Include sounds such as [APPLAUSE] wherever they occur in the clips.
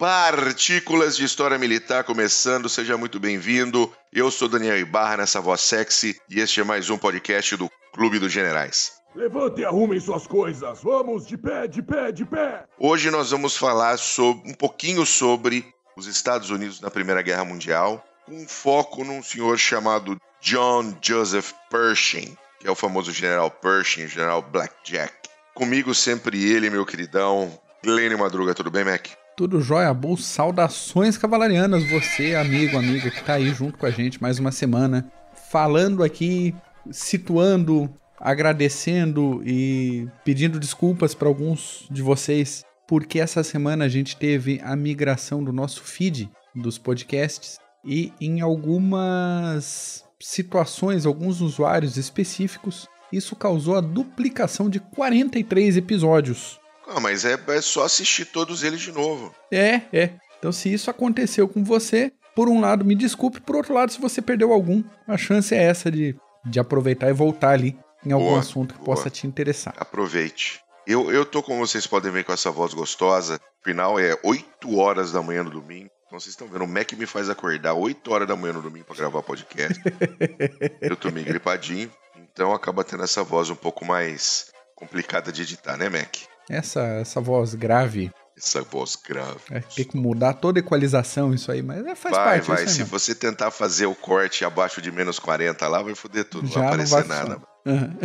Partículas de História Militar começando, seja muito bem-vindo. Eu sou Daniel Ibarra, nessa voz sexy, e este é mais um podcast do Clube dos Generais. Levante e arrumem suas coisas. Vamos de pé, de pé, de pé. Hoje nós vamos falar sobre, um pouquinho sobre os Estados Unidos na Primeira Guerra Mundial, com foco num senhor chamado John Joseph Pershing, que é o famoso General Pershing, General Blackjack. Comigo sempre ele, meu queridão, Glênio Madruga. Tudo bem, Mac? Tudo jóia, Bull. Saudações cavalarianas, você, amigo, amiga, que tá aí junto com a gente mais uma semana, falando aqui, situando, agradecendo e pedindo desculpas para alguns de vocês, porque essa semana a gente teve a migração do nosso feed dos podcasts e em algumas situações, alguns usuários específicos, isso causou a duplicação de 43 episódios. Ah, mas é, é só assistir todos eles de novo. É, é. Então, se isso aconteceu com você, por um lado, me desculpe, por outro lado, se você perdeu algum, a chance é essa de, de aproveitar e voltar ali em algum boa, assunto que boa. possa te interessar. Aproveite. Eu, eu tô, como vocês podem ver, com essa voz gostosa. Final é 8 horas da manhã no domingo. Então vocês estão vendo, o Mac me faz acordar 8 horas da manhã no domingo para gravar podcast. [LAUGHS] eu tô meio gripadinho, então acaba tendo essa voz um pouco mais complicada de editar, né, Mac? Essa, essa voz grave. Essa voz grave. É, tem que mudar toda a equalização isso aí, mas é, faz vai, parte. Vai, vai. Se você tentar fazer o corte abaixo de menos 40 lá, vai foder tudo. Já não vai aparecer não nada. Uhum.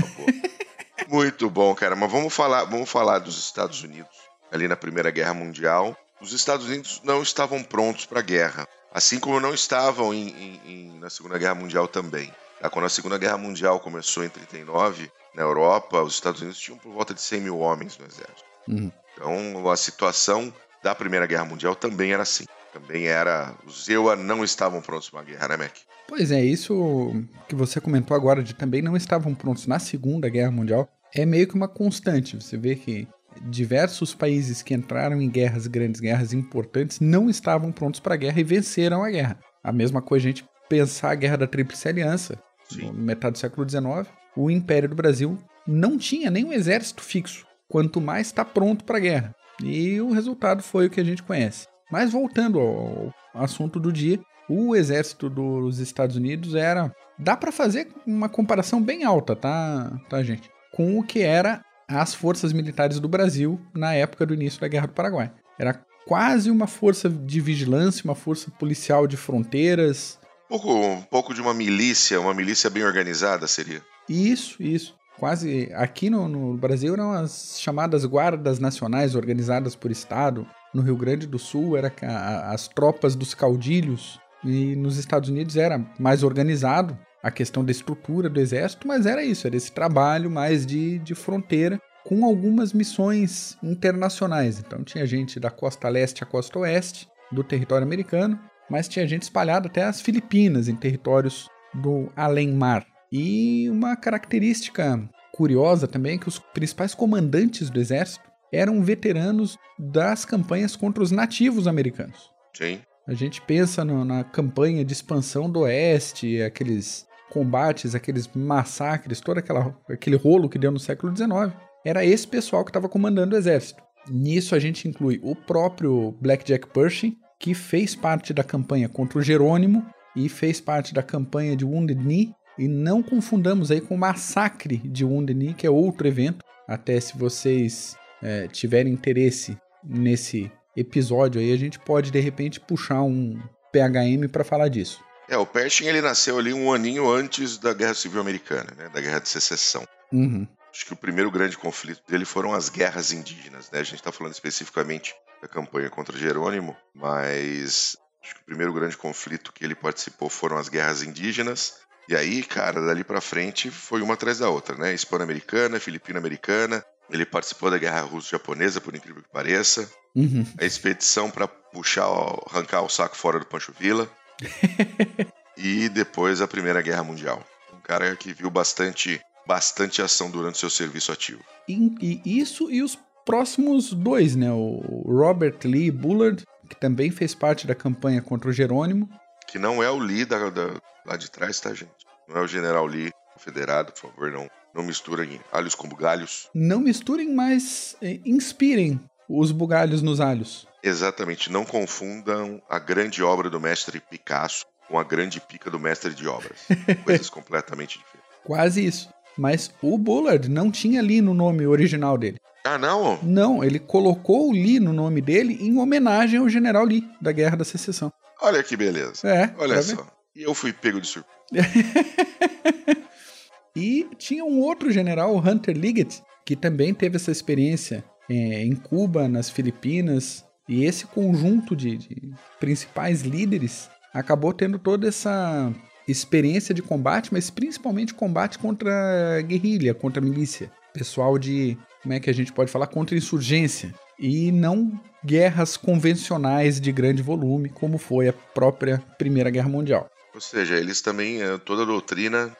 Muito bom, cara. Mas vamos falar, vamos falar dos Estados Unidos. Ali na Primeira Guerra Mundial, os Estados Unidos não estavam prontos para a guerra. Assim como não estavam em, em, em, na Segunda Guerra Mundial também. Tá? Quando a Segunda Guerra Mundial começou em 39, na Europa, os Estados Unidos tinham por volta de 100 mil homens no exército. Uhum. Então, a situação da Primeira Guerra Mundial também era assim. Também era. Os EUA não estavam prontos para uma guerra, né, Mac? Pois é, isso que você comentou agora de também não estavam prontos na Segunda Guerra Mundial é meio que uma constante. Você vê que diversos países que entraram em guerras, grandes guerras importantes, não estavam prontos para a guerra e venceram a guerra. A mesma coisa a gente pensar a Guerra da Tríplice Aliança, Sim. no metade do século XIX, o Império do Brasil não tinha nenhum exército fixo, quanto mais está pronto para a guerra. E o resultado foi o que a gente conhece. Mas voltando ao assunto do dia, o exército dos Estados Unidos era. Dá para fazer uma comparação bem alta, tá, tá, gente? Com o que era as forças militares do Brasil na época do início da Guerra do Paraguai. Era quase uma força de vigilância, uma força policial de fronteiras. Um pouco, um pouco de uma milícia, uma milícia bem organizada seria. Isso, isso. Quase aqui no, no Brasil eram as chamadas guardas nacionais organizadas por estado. No Rio Grande do Sul era a, as tropas dos caudilhos e nos Estados Unidos era mais organizado a questão da estrutura do exército, mas era isso, era esse trabalho mais de, de fronteira com algumas missões internacionais. Então tinha gente da costa leste à costa oeste do território americano, mas tinha gente espalhada até as Filipinas, em territórios do além-mar. E uma característica curiosa também é que os principais comandantes do exército eram veteranos das campanhas contra os nativos americanos. Sim. A gente pensa no, na campanha de expansão do Oeste, aqueles combates, aqueles massacres, todo aquela, aquele rolo que deu no século XIX. Era esse pessoal que estava comandando o exército. Nisso a gente inclui o próprio Blackjack Pershing, que fez parte da campanha contra o Jerônimo e fez parte da campanha de Wounded Knee e não confundamos aí com o massacre de Wounded Knee, que é outro evento. Até se vocês é, tiverem interesse nesse episódio aí, a gente pode de repente puxar um PHM para falar disso. É, o Pershing ele nasceu ali um aninho antes da Guerra Civil Americana, né, da Guerra de Secessão. Uhum. Acho que o primeiro grande conflito dele foram as guerras indígenas, né? A gente está falando especificamente da campanha contra Jerônimo, mas acho que o primeiro grande conflito que ele participou foram as guerras indígenas. E aí, cara, dali para frente foi uma atrás da outra, né? Hispano-americana, filipino-americana. Ele participou da Guerra Russo-Japonesa, por incrível que pareça. Uhum. A expedição para puxar, arrancar o saco fora do Pancho Villa. [LAUGHS] e depois a Primeira Guerra Mundial. Um cara que viu bastante, bastante ação durante seu serviço ativo. E, e isso e os próximos dois, né? O Robert Lee Bullard, que também fez parte da campanha contra o Jerônimo. Que não é o Lee da, da lá de trás, tá, gente? Não é o General Lee confederado, por favor, não, não misturem alhos com bugalhos. Não misturem, mas é, inspirem os bugalhos nos alhos. Exatamente. Não confundam a grande obra do mestre Picasso com a grande pica do mestre de obras. [LAUGHS] Coisas completamente diferentes. Quase isso. Mas o Bullard não tinha Lee no nome original dele. Ah, não? Não, ele colocou o Lee no nome dele em homenagem ao general Lee, da Guerra da Secessão. Olha que beleza. É. Olha só. E eu fui pego de surpresa. [LAUGHS] e tinha um outro general, o Hunter Liggett, que também teve essa experiência é, em Cuba, nas Filipinas. E esse conjunto de, de principais líderes acabou tendo toda essa experiência de combate, mas principalmente combate contra guerrilha, contra milícia. Pessoal de, como é que a gente pode falar, contra insurgência. E não guerras convencionais de grande volume, como foi a própria Primeira Guerra Mundial. Ou seja, eles também, eh, toda a doutrina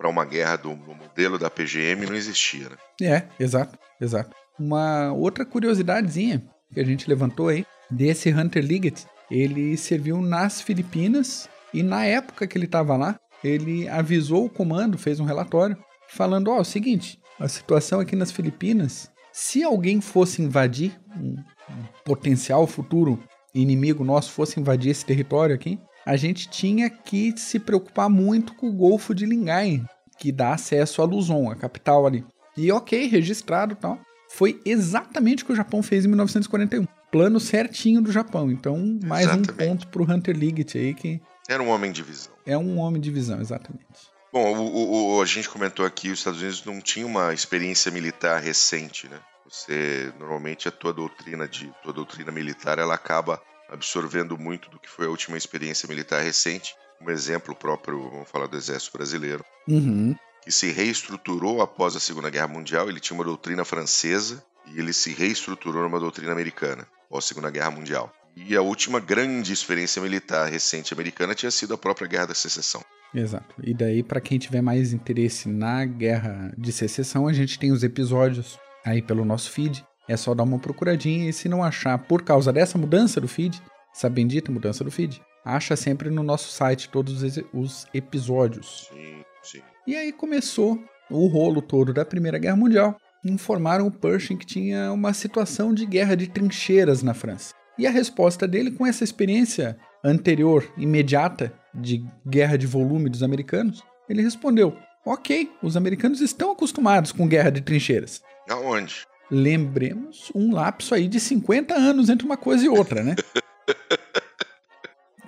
para uma guerra do, do, modelo da PGM não existia, né? É, exato, exato. Uma outra curiosidadezinha que a gente levantou aí, desse Hunter Liggett, ele serviu nas Filipinas e na época que ele estava lá, ele avisou o comando, fez um relatório, falando: Ó, oh, é o seguinte, a situação aqui nas Filipinas, se alguém fosse invadir, um, um potencial futuro inimigo nosso fosse invadir esse território aqui, a gente tinha que se preocupar muito com o Golfo de Lingayen, que dá acesso a Luzon, a capital ali. E ok, registrado e tal. Foi exatamente o que o Japão fez em 1941. Plano certinho do Japão. Então, mais exatamente. um ponto pro Hunter Liggett aí que era um homem de visão. É um homem de visão, exatamente. Bom, o, o, a gente comentou aqui, os Estados Unidos não tinha uma experiência militar recente, né? Você normalmente a tua doutrina de tua doutrina militar ela acaba absorvendo muito do que foi a última experiência militar recente. Um exemplo próprio, vamos falar do Exército Brasileiro, uhum. que se reestruturou após a Segunda Guerra Mundial. Ele tinha uma doutrina francesa e ele se reestruturou numa doutrina americana após a Segunda Guerra Mundial. E a última grande experiência militar recente americana tinha sido a própria Guerra da Secessão. Exato. E daí, para quem tiver mais interesse na Guerra de Secessão, a gente tem os episódios aí pelo nosso feed. É só dar uma procuradinha e se não achar por causa dessa mudança do feed, essa bendita mudança do feed, acha sempre no nosso site todos os episódios. Sim, sim. E aí começou o rolo todo da Primeira Guerra Mundial. Informaram o Pershing que tinha uma situação de guerra de trincheiras na França. E a resposta dele, com essa experiência anterior, imediata, de guerra de volume dos americanos, ele respondeu: Ok, os americanos estão acostumados com guerra de trincheiras. Aonde? Lembremos um lapso aí de 50 anos entre uma coisa e outra, né?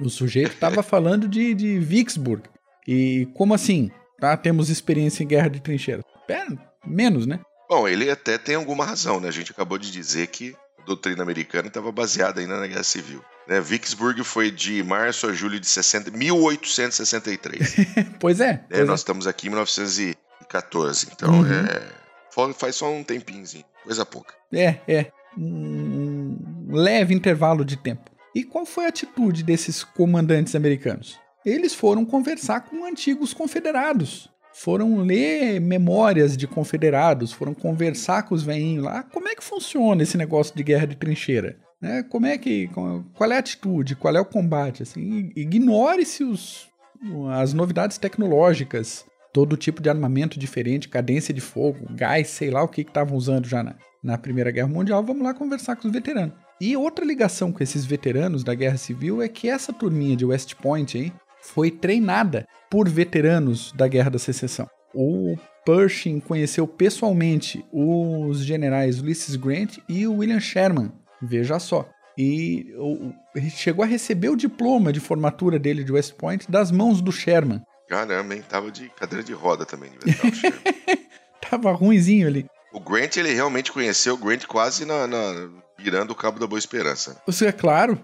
o sujeito estava falando de, de Vicksburg. E como assim? Tá, temos experiência em guerra de trincheiras. Pera, menos, né? Bom, ele até tem alguma razão, né? A gente acabou de dizer que doutrina americana estava baseada ainda na Guerra Civil. Né? Vicksburg foi de março a julho de 60, 1863. [LAUGHS] pois é. Né? Pois Nós é. estamos aqui em 1914, então uhum. é, faz só um tempinhozinho, coisa pouca. É, é. Um leve intervalo de tempo. E qual foi a atitude desses comandantes americanos? Eles foram conversar com antigos confederados foram ler memórias de confederados, foram conversar com os veinhos lá. Como é que funciona esse negócio de guerra de trincheira? Né? Como é que, qual é a atitude, qual é o combate? Assim, ignore-se as novidades tecnológicas, todo tipo de armamento diferente, cadência de fogo, gás, sei lá o que estavam usando já na, na Primeira Guerra Mundial. Vamos lá conversar com os veteranos. E outra ligação com esses veteranos da Guerra Civil é que essa turminha de West Point aí, foi treinada por veteranos da Guerra da Secessão. O Pershing conheceu pessoalmente os generais Ulysses Grant e o William Sherman. Veja só. E chegou a receber o diploma de formatura dele de West Point das mãos do Sherman. Caramba, hein? Tava de cadeira de roda também, de Sherman. [LAUGHS] Tava ruimzinho ali. O Grant, ele realmente conheceu o Grant quase na, na virando o Cabo da Boa Esperança. Você é claro.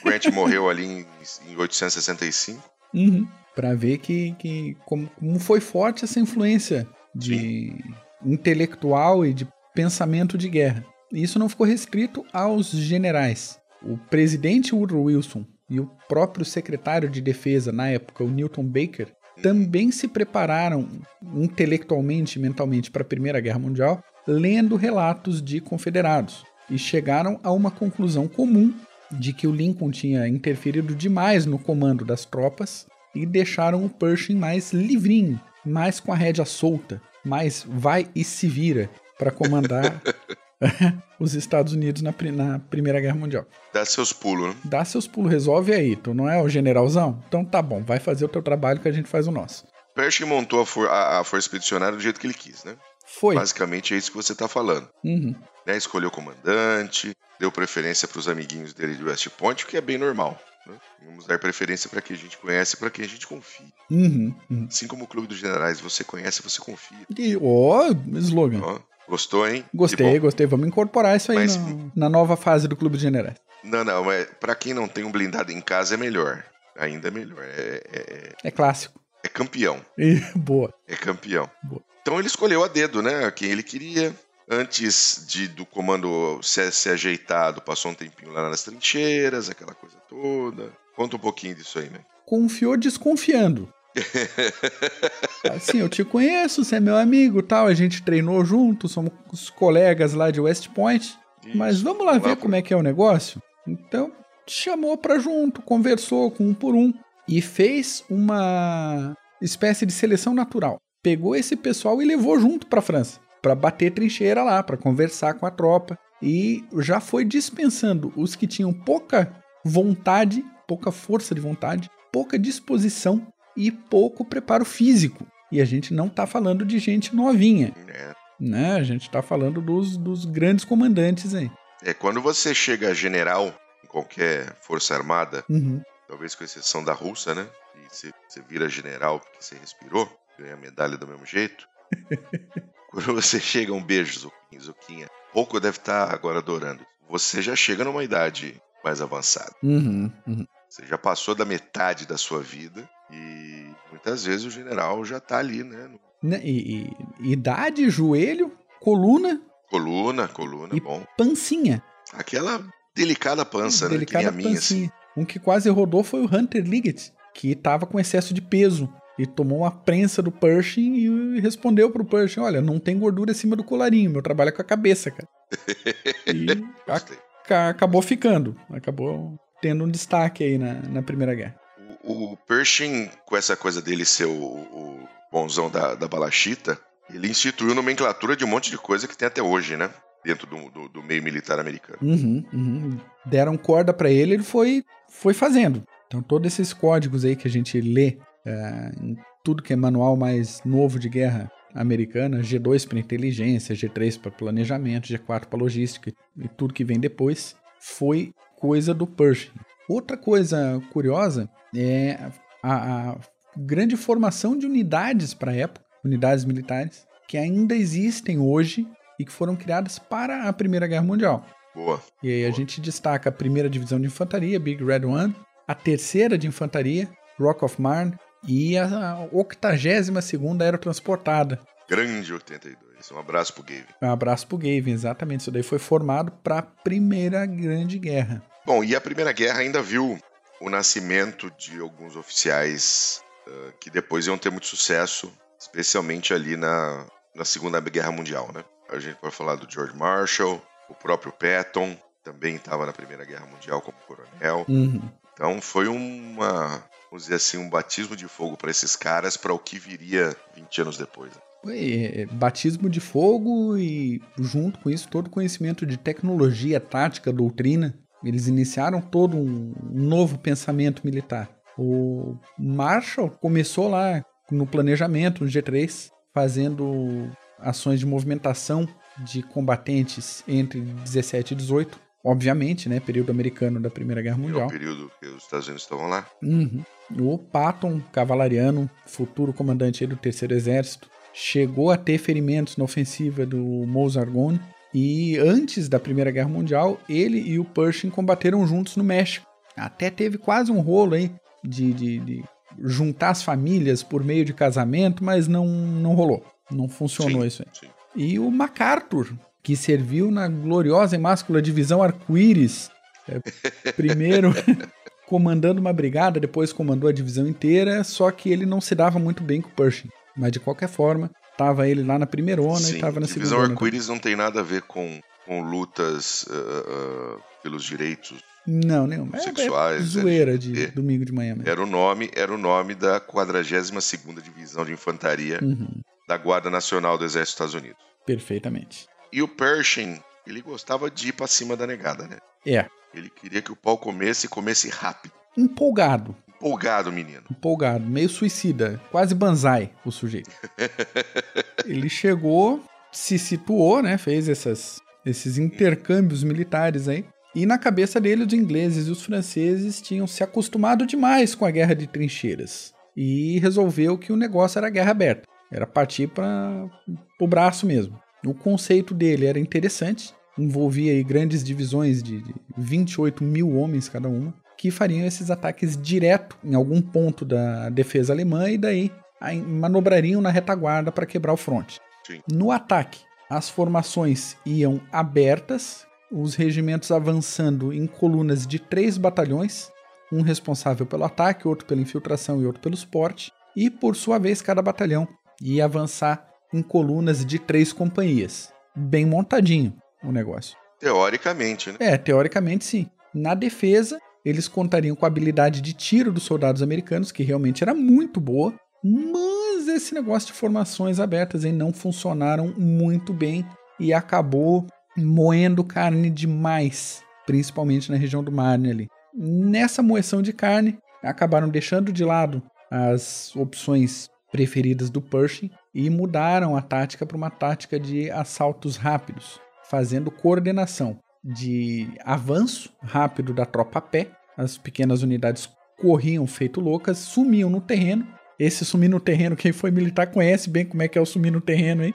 O Grant morreu ali em, em 865. Uhum. Para ver que, que como, como, foi forte essa influência de Sim. intelectual e de pensamento de guerra. E isso não ficou restrito aos generais. O presidente Woodrow Wilson e o próprio secretário de defesa na época, o Newton Baker, também se prepararam intelectualmente e mentalmente para a Primeira Guerra Mundial, lendo relatos de confederados, e chegaram a uma conclusão comum de que o Lincoln tinha interferido demais no comando das tropas e deixaram o Pershing mais livrinho, mais com a rédea solta, mais vai e se vira para comandar [LAUGHS] [LAUGHS] os Estados Unidos na, na, Primeira Guerra Mundial. Dá seus pulos, né? Dá seus pulos, resolve aí. Tu não é o generalzão? Então tá bom, vai fazer o teu trabalho que a gente faz o nosso. Pershing montou a, for a, a Força Expedicionária do jeito que ele quis, né? Foi. Basicamente é isso que você tá falando. Uhum. Né? Escolheu o comandante, deu preferência para os amiguinhos dele de West Point, o que é bem normal. Né? Vamos dar preferência para quem a gente conhece e para quem a gente confia. Uhum, uhum. Assim como o Clube dos Generais, você conhece, você confia. E, ó, oh, slogan. Oh, gostou, hein? Gostei, gostei. Vamos incorporar isso aí mas, no, na nova fase do Clube dos Generais. Não, não, mas para quem não tem um blindado em casa é melhor. Ainda é melhor. É, é, é... é clássico. É campeão. E, [LAUGHS] boa. É campeão. Boa. Então ele escolheu a dedo, né? Quem ele queria. Antes de, do comando ser, ser ajeitado, passou um tempinho lá nas trincheiras, aquela coisa toda. Conta um pouquinho disso aí, né? Confiou desconfiando. [LAUGHS] assim, eu te conheço, você é meu amigo tal, a gente treinou junto, somos colegas lá de West Point. Isso, mas vamos lá ver lá como é que é o negócio? Então, chamou pra junto, conversou com um por um e fez uma espécie de seleção natural. Pegou esse pessoal e levou junto pra França para bater trincheira lá, para conversar com a tropa. E já foi dispensando os que tinham pouca vontade, pouca força de vontade, pouca disposição e pouco preparo físico. E a gente não está falando de gente novinha. É. Né? A gente está falando dos, dos grandes comandantes aí. É, quando você chega a general em qualquer força armada, uhum. talvez com exceção da russa, né? E você, você vira general porque você respirou, ganha a medalha do mesmo jeito. [LAUGHS] Quando você chega, um beijo, Zuquinha. Pouco deve estar tá agora adorando. Você já chega numa idade mais avançada. Uhum, uhum. Você já passou da metade da sua vida e muitas vezes o general já tá ali, né? né e, e, idade, joelho, coluna. Coluna, coluna, e bom. Pancinha. Aquela delicada pança, delicada né? Que nem a minha, assim. Um que quase rodou foi o Hunter Liggett, que tava com excesso de peso e tomou uma prensa do Pershing e respondeu pro Pershing: Olha, não tem gordura acima do colarinho, meu trabalho é com a cabeça, cara. [LAUGHS] E acabou ficando, acabou tendo um destaque aí na, na Primeira Guerra. O, o Pershing, com essa coisa dele ser o, o bonzão da, da balachita, ele instituiu nomenclatura de um monte de coisa que tem até hoje, né? Dentro do, do, do meio militar americano. Uhum, uhum. Deram corda para ele, ele foi, foi fazendo. Então, todos esses códigos aí que a gente lê é, em tudo que é manual mais novo de guerra americana, G2 para inteligência, G3 para planejamento, G4 para logística e tudo que vem depois, foi coisa do Pershing. Outra coisa curiosa é a, a grande formação de unidades para a época, unidades militares, que ainda existem hoje e que foram criadas para a Primeira Guerra Mundial. Boa. E aí Boa. a gente destaca a primeira divisão de infantaria, Big Red One, a terceira de infantaria, Rock of Marne, e a 82 era transportada. Grande 82. Um abraço pro Gavin. Um abraço pro Gavin, exatamente. Isso daí foi formado para a Primeira Grande Guerra. Bom, e a Primeira Guerra ainda viu o nascimento de alguns oficiais uh, que depois iam ter muito sucesso, especialmente ali na, na Segunda Guerra Mundial, né? A gente pode falar do George Marshall, o próprio Patton, também estava na Primeira Guerra Mundial como coronel. Uhum. Então foi uma, vamos dizer assim, um batismo de fogo para esses caras para o que viria 20 anos depois. Foi é, batismo de fogo e, junto com isso, todo conhecimento de tecnologia, tática, doutrina. Eles iniciaram todo um novo pensamento militar. O Marshall começou lá no planejamento, no G3, fazendo ações de movimentação de combatentes entre 17 e 18 obviamente, né? Período americano da Primeira Guerra Mundial. É o período que os Estados Unidos estavam lá. Uhum. O Patton, cavalariano, futuro comandante do Terceiro Exército, chegou a ter ferimentos na ofensiva do Mozargon e antes da Primeira Guerra Mundial, ele e o Pershing combateram juntos no México. Até teve quase um rolo aí de, de, de juntar as famílias por meio de casamento, mas não, não rolou. Não funcionou sim, isso aí. Sim. E o MacArthur, que serviu na gloriosa e máscula divisão Arco-Íris. É, primeiro [LAUGHS] comandando uma brigada, depois comandou a divisão inteira, só que ele não se dava muito bem com o Pershing. Mas de qualquer forma, tava ele lá na primeira onda e tava na segunda. Divisão Arco-Íris não tem nada a ver com, com lutas uh, uh, pelos direitos não, nenhum. É, sexuais. É zoeira de domingo de manhã mesmo. Era o nome, era o nome da 42ª Divisão de Infantaria uhum. da Guarda Nacional do Exército dos Estados Unidos. Perfeitamente. E o Pershing ele gostava de ir pra cima da negada, né? É. Ele queria que o pau comesse e comesse rápido. Empolgado. Empolgado, menino. Empolgado, meio suicida, quase banzai o sujeito. [LAUGHS] ele chegou, se situou, né? Fez essas, esses intercâmbios militares aí. E na cabeça dele, os ingleses e os franceses tinham se acostumado demais com a guerra de trincheiras. E resolveu que o negócio era guerra aberta. Era partir para o braço mesmo. O conceito dele era interessante, envolvia aí grandes divisões de 28 mil homens cada uma, que fariam esses ataques direto em algum ponto da defesa alemã e daí manobrariam na retaguarda para quebrar o fronte. Sim. No ataque, as formações iam abertas, os regimentos avançando em colunas de três batalhões, um responsável pelo ataque, outro pela infiltração e outro pelo esporte, e por sua vez cada batalhão ia avançar em colunas de três companhias. Bem montadinho o negócio. Teoricamente, né? É, teoricamente sim. Na defesa, eles contariam com a habilidade de tiro dos soldados americanos, que realmente era muito boa, mas esse negócio de formações abertas aí não funcionaram muito bem e acabou moendo carne demais, principalmente na região do Marne ali. Nessa moeção de carne, acabaram deixando de lado as opções preferidas do Pershing e mudaram a tática para uma tática de assaltos rápidos, fazendo coordenação de avanço rápido da tropa a pé. As pequenas unidades corriam feito loucas, sumiam no terreno. Esse sumir no terreno, quem foi militar conhece bem como é que é o sumir no terreno, hein?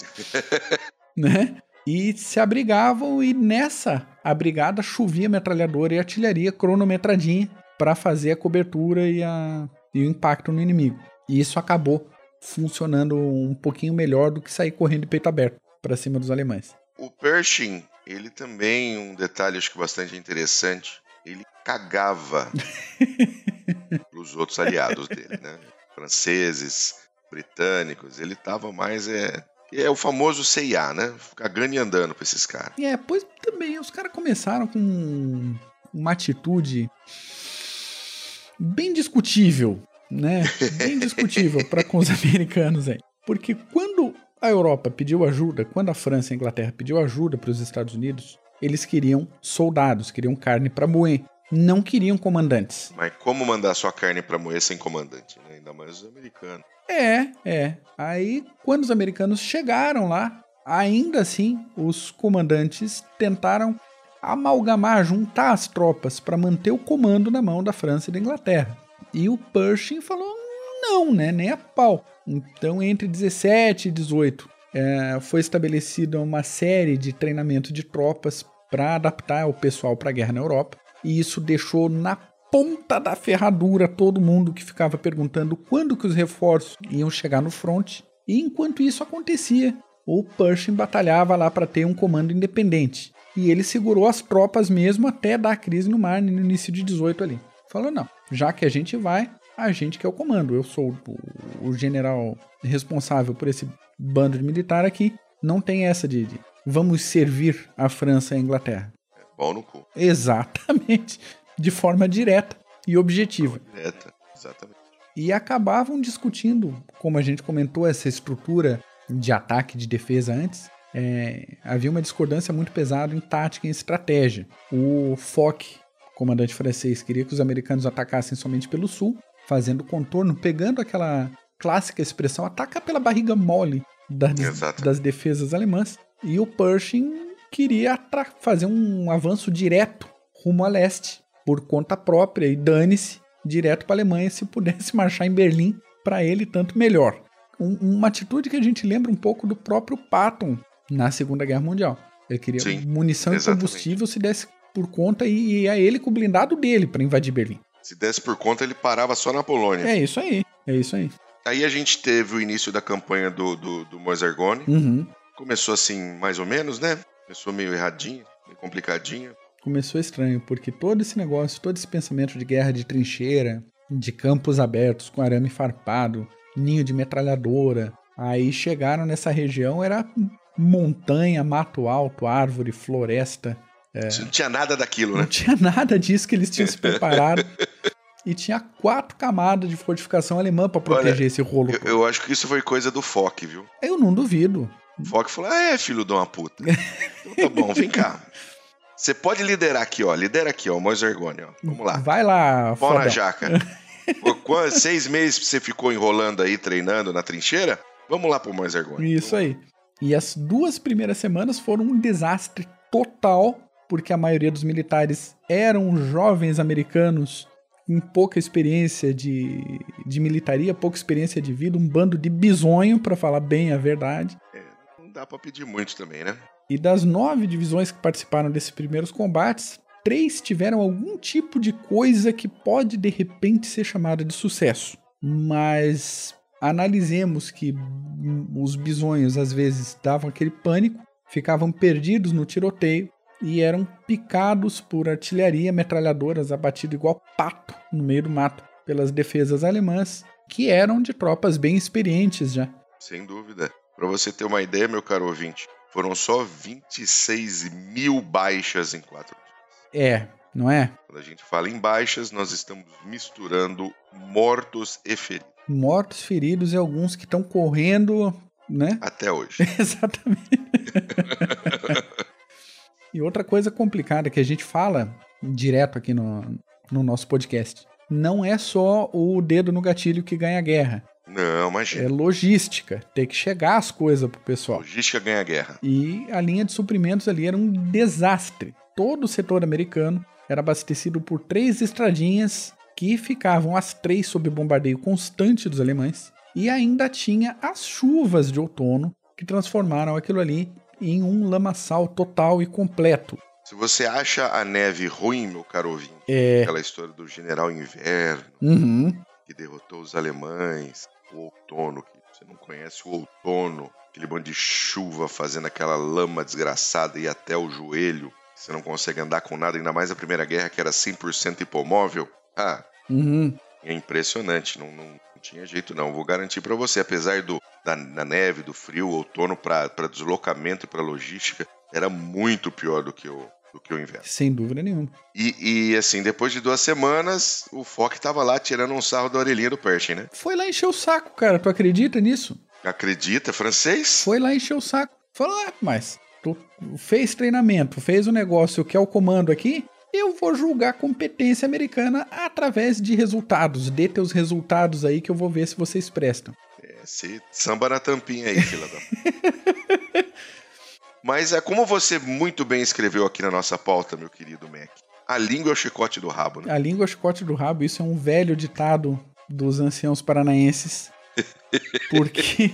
[LAUGHS] né? E se abrigavam e nessa abrigada chovia metralhadora e artilharia cronometradinha para fazer a cobertura e, a, e o impacto no inimigo. E isso acabou funcionando um pouquinho melhor do que sair correndo de peito aberto para cima dos alemães. O Pershing, ele também, um detalhe acho que bastante interessante, ele cagava [LAUGHS] os outros aliados dele, né? Franceses, britânicos, ele tava mais é é o famoso CIA, né? Cagando e andando pra esses caras. É, pois também, os caras começaram com uma atitude bem discutível né? Bem discutível para com os [LAUGHS] americanos aí. Porque quando a Europa pediu ajuda, quando a França e a Inglaterra pediu ajuda para os Estados Unidos, eles queriam soldados, queriam carne para moer, não queriam comandantes. Mas como mandar sua carne para moer sem comandante, né? Ainda mais os americanos. É, é. Aí, quando os americanos chegaram lá, ainda assim, os comandantes tentaram amalgamar, juntar as tropas para manter o comando na mão da França e da Inglaterra. E o Pershing falou: não, né? Nem a pau. Então, entre 17 e 18, é, foi estabelecida uma série de treinamento de tropas para adaptar o pessoal para a guerra na Europa. E isso deixou na ponta da ferradura todo mundo que ficava perguntando quando que os reforços iam chegar no front. E enquanto isso acontecia, o Pershing batalhava lá para ter um comando independente. E ele segurou as tropas mesmo até dar a crise no mar no início de 18 ali. Falou: não, já que a gente vai, a gente que é o comando. Eu sou o, o general responsável por esse bando de militar aqui. Não tem essa de, de vamos servir a França e a Inglaterra. É bom no cu. Exatamente. De forma direta e objetiva. Direta, exatamente. E acabavam discutindo, como a gente comentou, essa estrutura de ataque e de defesa antes. É, havia uma discordância muito pesada em tática e em estratégia. O Foch comandante francês queria que os americanos atacassem somente pelo sul, fazendo contorno, pegando aquela clássica expressão ataca pela barriga mole das, das defesas alemãs. E o Pershing queria fazer um avanço direto rumo a leste, por conta própria, e dane-se direto para a Alemanha se pudesse [LAUGHS] marchar em Berlim, para ele tanto melhor. Um, uma atitude que a gente lembra um pouco do próprio Patton na Segunda Guerra Mundial. Ele queria Sim, munição exatamente. e combustível se desse por conta e ia ele com o blindado dele para invadir Berlim. Se desse por conta, ele parava só na Polônia. É isso aí, é isso aí. Aí a gente teve o início da campanha do, do, do Moisargone. Uhum. Começou assim, mais ou menos, né? Começou meio erradinho, meio complicadinho. Começou estranho, porque todo esse negócio, todo esse pensamento de guerra de trincheira, de campos abertos com arame farpado, ninho de metralhadora, aí chegaram nessa região, era montanha, mato alto, árvore, floresta. É. Não tinha nada daquilo, né? Não tinha nada disso que eles tinham se [LAUGHS] preparado. E tinha quatro camadas de fortificação alemã para proteger Olha, esse rolo. Eu, eu, acho que isso foi coisa do Foque, viu? Eu não duvido. O Fock falou: Ah, é, filho de uma puta. então tá bom, vem cá. Você pode liderar aqui, ó. Lidera aqui, ó, o Ergoni, ó. Vamos lá. Vai lá, Pau na jaca. [LAUGHS] Seis meses você ficou enrolando aí, treinando na trincheira? Vamos lá pro Moisés Ergoni. Isso aí. E as duas primeiras semanas foram um desastre total, porque a maioria dos militares eram jovens americanos com pouca experiência de, de militaria, pouca experiência de vida, um bando de bisonho, para falar bem a verdade. É, não dá para pedir muito também, né? E das nove divisões que participaram desses primeiros combates, três tiveram algum tipo de coisa que pode de repente ser chamada de sucesso. Mas analisemos que os bisonhos às vezes davam aquele pânico, ficavam perdidos no tiroteio e eram picados por artilharia, metralhadoras, abatido igual pato no meio do mato pelas defesas alemãs, que eram de tropas bem experientes já. Sem dúvida. Para você ter uma ideia, meu caro ouvinte, foram só 26 mil baixas em quatro dias. É, não é? Quando a gente fala em baixas, nós estamos misturando mortos e feridos. Mortos, feridos e alguns que estão correndo, né? Até hoje. [LAUGHS] Exatamente. [LAUGHS] e outra coisa complicada que a gente fala direto aqui no, no nosso podcast. Não é só o dedo no gatilho que ganha a guerra. Não, imagina. É logística. Tem que chegar as coisas pro pessoal. Logística ganha guerra. E a linha de suprimentos ali era um desastre. Todo o setor americano era abastecido por três estradinhas que ficavam as três sob bombardeio constante dos alemães. E ainda tinha as chuvas de outono que transformaram aquilo ali em um lamaçal total e completo. Se você acha a neve ruim, meu caro ouvinte, é... aquela história do general inverno, uhum. que derrotou os alemães, o outono, que você não conhece o outono, aquele bando de chuva fazendo aquela lama desgraçada e até o joelho, você não consegue andar com nada, ainda mais a Primeira Guerra que era 100% hipomóvel. Ah, uhum. é impressionante, não, não, não, tinha jeito não. Vou garantir para você, apesar do, da, da, neve, do frio, outono para deslocamento e para logística, era muito pior do que o, do que o inverno. Sem dúvida nenhuma. E, e assim, depois de duas semanas, o Fock tava lá tirando um sarro da orelhinha do Pershing, né? Foi lá encher o saco, cara. Tu acredita nisso? Acredita? Francês? Foi lá encher o saco. Falou, ah, mas tu fez treinamento, fez o negócio que é o comando aqui, eu vou julgar a competência americana através de resultados. Dê teus resultados aí que eu vou ver se vocês prestam. Se samba na tampinha aí, fila da... [LAUGHS] Mas é como você muito bem escreveu aqui na nossa pauta, meu querido Mac. A língua é o chicote do rabo, né? A língua é o chicote do rabo, isso é um velho ditado dos anciãos paranaenses. [LAUGHS] Porque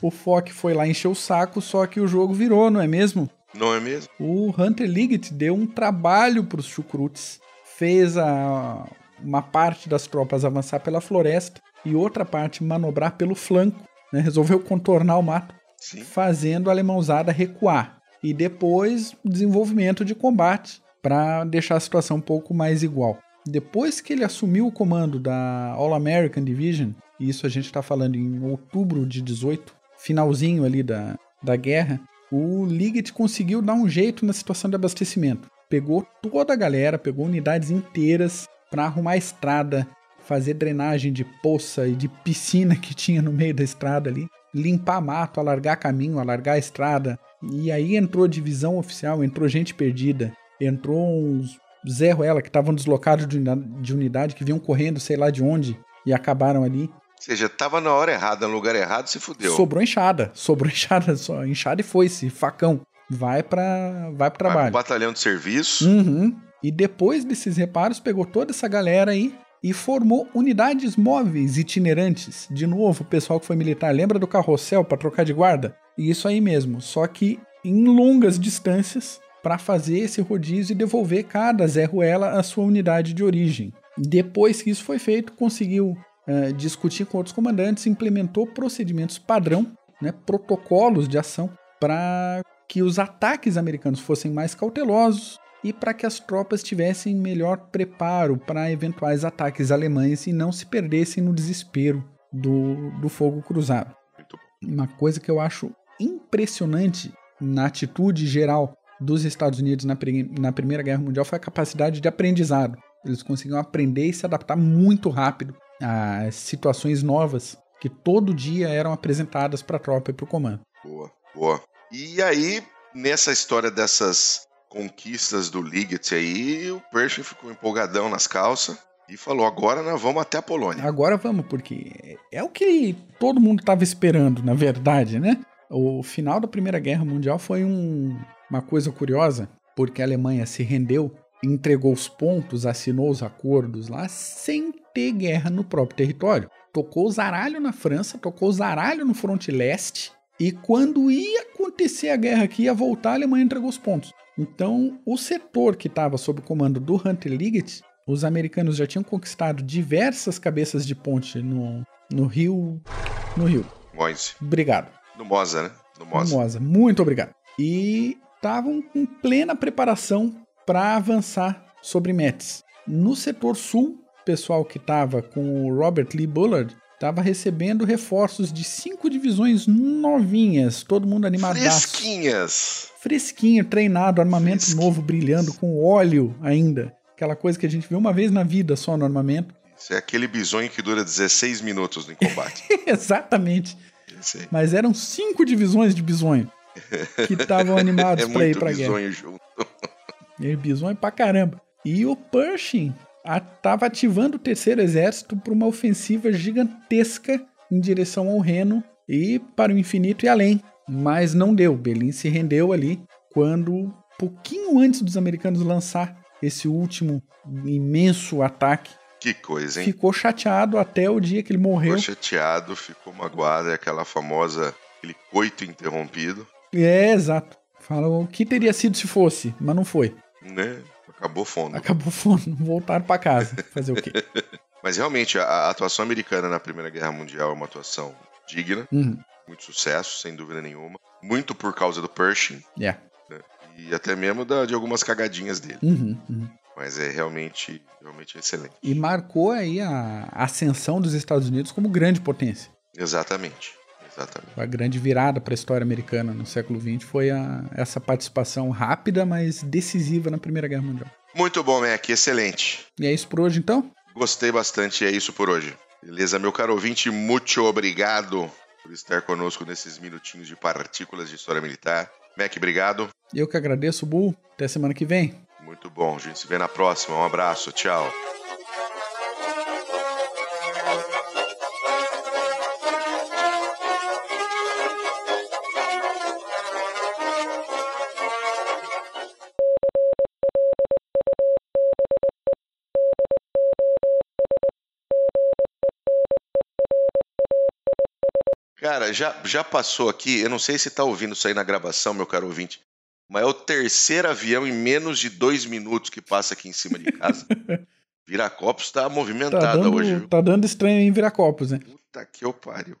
o Fock foi lá encher o saco, só que o jogo virou, não é mesmo? Não é mesmo? O Hunter Liggett deu um trabalho para os chucrutes, fez a, uma parte das tropas avançar pela floresta e outra parte manobrar pelo flanco, né? resolveu contornar o mato Sim. fazendo a alemãozada recuar. E depois, desenvolvimento de combate para deixar a situação um pouco mais igual. Depois que ele assumiu o comando da All American Division, e isso a gente está falando em outubro de 18, finalzinho ali da, da guerra, o Liggett conseguiu dar um jeito na situação de abastecimento. Pegou toda a galera, pegou unidades inteiras para arrumar a estrada, fazer drenagem de poça e de piscina que tinha no meio da estrada ali, limpar mato, alargar caminho, alargar a estrada. E aí entrou divisão oficial, entrou gente perdida, entrou uns Zé Ruela que estavam deslocados de unidade, que vinham correndo sei lá de onde e acabaram ali. Ou seja, tava na hora errada, no lugar errado, se fudeu. Sobrou enxada, sobrou [LAUGHS] enxada, só enxada e foi-se, facão. Vai para vai pro trabalho. Vai pro batalhão de serviço. Uhum. E depois desses reparos, pegou toda essa galera aí e formou unidades móveis itinerantes. De novo, o pessoal que foi militar, lembra do carrossel para trocar de guarda? E isso aí mesmo, só que em longas distâncias para fazer esse rodízio e devolver cada Zé Ruela a sua unidade de origem. Depois que isso foi feito, conseguiu uh, discutir com outros comandantes, implementou procedimentos padrão, né, protocolos de ação para que os ataques americanos fossem mais cautelosos, e para que as tropas tivessem melhor preparo para eventuais ataques alemães e não se perdessem no desespero do, do fogo cruzado. Uma coisa que eu acho impressionante na atitude geral dos Estados Unidos na, na Primeira Guerra Mundial foi a capacidade de aprendizado. Eles conseguiam aprender e se adaptar muito rápido a situações novas que todo dia eram apresentadas para a tropa e para o comando. Boa. Boa. E aí, nessa história dessas conquistas do Liggett aí, o Pershing ficou empolgadão nas calças e falou: agora nós vamos até a Polônia. Agora vamos, porque é o que todo mundo estava esperando, na verdade, né? O final da Primeira Guerra Mundial foi um, uma coisa curiosa, porque a Alemanha se rendeu, entregou os pontos, assinou os acordos lá sem ter guerra no próprio território. Tocou zaralho na França, tocou zaralho no fronte leste, e quando ia acontecer a guerra aqui, ia voltar, a Alemanha entregou os pontos. Então, o setor que estava sob o comando do Hunter Liggett, os americanos já tinham conquistado diversas cabeças de ponte no, no rio. No rio. Moise. Obrigado. No Mosa, né? No Mosa. No Mosa. Muito obrigado. E estavam em plena preparação para avançar sobre Metz. No setor sul, o pessoal que estava com o Robert Lee Bullard estava recebendo reforços de cinco divisões novinhas, todo mundo animado. Fresquinhas. Fresquinho, treinado, armamento Fresquinhas. novo brilhando com óleo ainda. Aquela coisa que a gente vê uma vez na vida só no armamento. Isso é aquele bisonho que dura 16 minutos no combate. [LAUGHS] Exatamente. Mas eram cinco divisões de bisonho que estavam [LAUGHS] animados é para ir pra guerra. Junto. E bisonho pra caramba. E o Pershing estava ativando o terceiro exército para uma ofensiva gigantesca em direção ao Reno e para o infinito e além. Mas não deu. Berlim se rendeu ali quando, pouquinho antes dos americanos lançar esse último imenso ataque. Que coisa, hein? Ficou chateado até o dia que ele morreu. Ficou chateado, ficou magoado, é aquela famosa, aquele coito interrompido. É, exato. Falou o que teria sido se fosse, mas não foi. Né? Acabou fundo. Acabou fundo. [LAUGHS] Voltaram para casa. Fazer o quê? [LAUGHS] Mas realmente, a, atuação americana na Primeira Guerra Mundial é uma atuação digna. Uhum. Muito sucesso, sem dúvida nenhuma. Muito por causa do Pershing. Yeah. Né? E até mesmo da, de algumas cagadinhas dele. Uhum, uhum. Mas é realmente, realmente excelente. E marcou aí a ascensão dos Estados Unidos como grande potência. Exatamente. Exatamente. A grande virada para a história americana no século XX foi a, essa participação rápida, mas decisiva na Primeira Guerra Mundial. Muito bom, Mac, excelente. E é isso por hoje, então? Gostei bastante, é isso por hoje. Beleza, meu caro ouvinte, muito obrigado por estar conosco nesses minutinhos de partículas de história militar. Mac, obrigado. Eu que agradeço, Bull. Até semana que vem. Muito bom, a gente se vê na próxima. Um abraço, tchau. Cara, já, já passou aqui, eu não sei se tá ouvindo isso aí na gravação, meu caro ouvinte, mas é o terceiro avião em menos de dois minutos que passa aqui em cima de casa. [LAUGHS] Viracopos tá movimentada tá dando, hoje. Tá dando estranho em Viracopos, né? Puta que eu pariu.